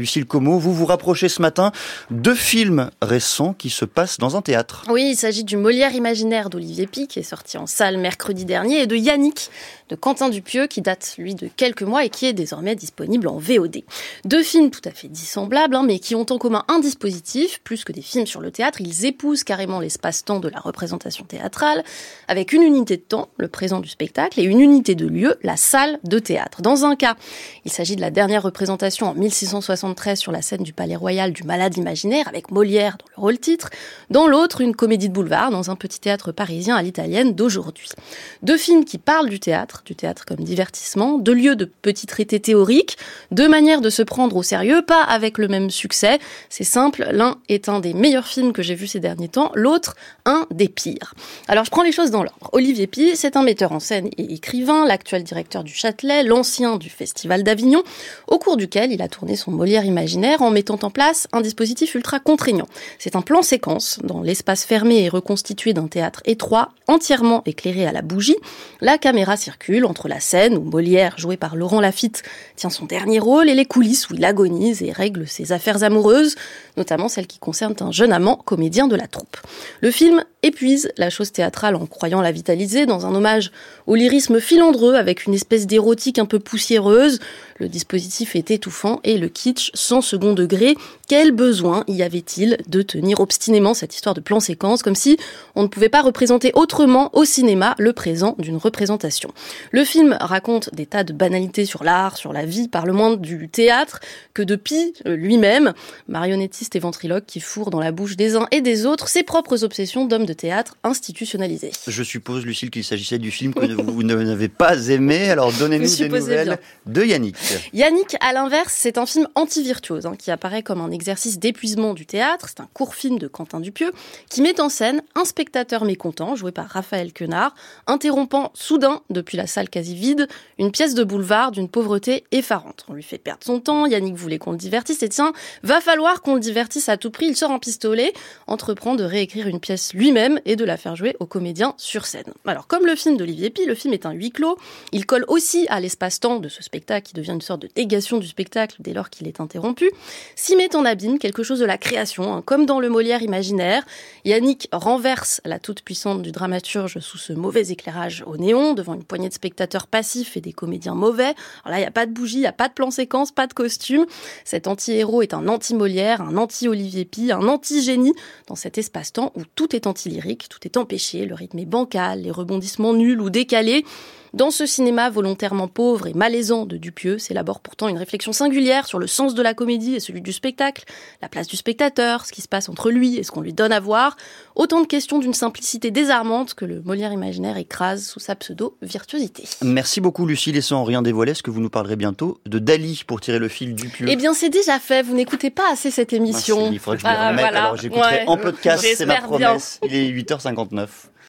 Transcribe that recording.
Lucille Como, vous vous rapprochez ce matin de films récents qui se passent dans un théâtre. Oui, il s'agit du Molière imaginaire d'Olivier Pi qui est sorti en salle mercredi dernier et de Yannick de Quentin Dupieux qui date lui de quelques mois et qui est désormais disponible en VOD. Deux films tout à fait dissemblables hein, mais qui ont en commun un dispositif, plus que des films sur le théâtre, ils épousent carrément l'espace-temps de la représentation théâtrale avec une unité de temps, le présent du spectacle, et une unité de lieu, la salle de théâtre. Dans un cas, il s'agit de la dernière représentation en 1660 sur la scène du Palais Royal du Malade imaginaire avec Molière dans le rôle titre, dans l'autre une comédie de boulevard dans un petit théâtre parisien à l'italienne d'aujourd'hui. Deux films qui parlent du théâtre, du théâtre comme divertissement, deux lieux de petits traités théoriques, deux manières de se prendre au sérieux, pas avec le même succès. C'est simple, l'un est un des meilleurs films que j'ai vus ces derniers temps, l'autre un des pires. Alors je prends les choses dans l'ordre. Olivier Pi, c'est un metteur en scène et écrivain, l'actuel directeur du Châtelet, l'ancien du Festival d'Avignon, au cours duquel il a tourné son Molière imaginaire en mettant en place un dispositif ultra contraignant. C'est un plan séquence dans l'espace fermé et reconstitué d'un théâtre étroit, entièrement éclairé à la bougie. La caméra circule entre la scène où Molière, joué par Laurent Lafitte, tient son dernier rôle et les coulisses où il agonise et règle ses affaires amoureuses, notamment celles qui concernent un jeune amant comédien de la troupe. Le film épuise la chose théâtrale en croyant la vitaliser dans un hommage au lyrisme filandreux avec une espèce d'érotique un peu poussiéreuse. Le dispositif est étouffant et le kitsch sans second degré. Quel besoin y avait-il de tenir obstinément cette histoire de plan séquence comme si on ne pouvait pas représenter autrement au cinéma le présent d'une représentation? Le film raconte des tas de banalités sur l'art, sur la vie, par le moins du théâtre que de Pi euh, lui-même, marionnettiste et ventriloque qui fourre dans la bouche des uns et des autres ses propres obsessions d'homme de théâtre institutionnalisé. Je suppose, Lucille, qu'il s'agissait du film que vous n'avez pas aimé. Alors donnez-nous des nouvelles de Yannick. Yannick, à l'inverse, c'est un film anti-virtuose hein, qui apparaît comme un exercice d'épuisement du théâtre. C'est un court film de Quentin Dupieux qui met en scène un spectateur mécontent, joué par Raphaël Quenard, interrompant soudain, depuis la salle quasi vide, une pièce de boulevard d'une pauvreté effarante. On lui fait perdre son temps, Yannick voulait qu'on le divertisse, et tiens, va falloir qu'on le divertisse à tout prix. Il sort un pistolet, entreprend de réécrire une pièce lui-même et de la faire jouer aux comédiens sur scène. Alors, comme le film d'Olivier Pi, le film est un huis clos. Il colle aussi à l'espace-temps de ce spectacle qui devient une sorte de négation du spectacle dès lors qu'il est interrompu. S'y met en abîme quelque chose de la création, hein, comme dans le Molière imaginaire. Yannick renverse la toute-puissante du dramaturge sous ce mauvais éclairage au néon, devant une poignée de spectateurs passifs et des comédiens mauvais. Alors là, il n'y a pas de bougie, il n'y a pas de plan séquence, pas de costume. Cet anti-héros est un anti-Molière, un anti-Olivier Pi, un anti-génie dans cet espace-temps où tout est anti lyrique, tout est empêché, le rythme est bancal, les rebondissements nuls ou décalés. Dans ce cinéma volontairement pauvre et malaisant de Dupieux s'élabore pourtant une réflexion singulière sur le sens de la comédie et celui du spectacle, la place du spectateur, ce qui se passe entre lui et ce qu'on lui donne à voir. Autant de questions d'une simplicité désarmante que le Molière imaginaire écrase sous sa pseudo-virtuosité. Merci beaucoup Lucie, et sans rien dévoiler, est-ce que vous nous parlerez bientôt de Dali pour tirer le fil Dupieux? Eh bien c'est déjà fait, vous n'écoutez pas assez cette émission. il faudrait que je me ah, remette, alors j'écouterai en podcast, c'est ma promesse. Il est 8h59.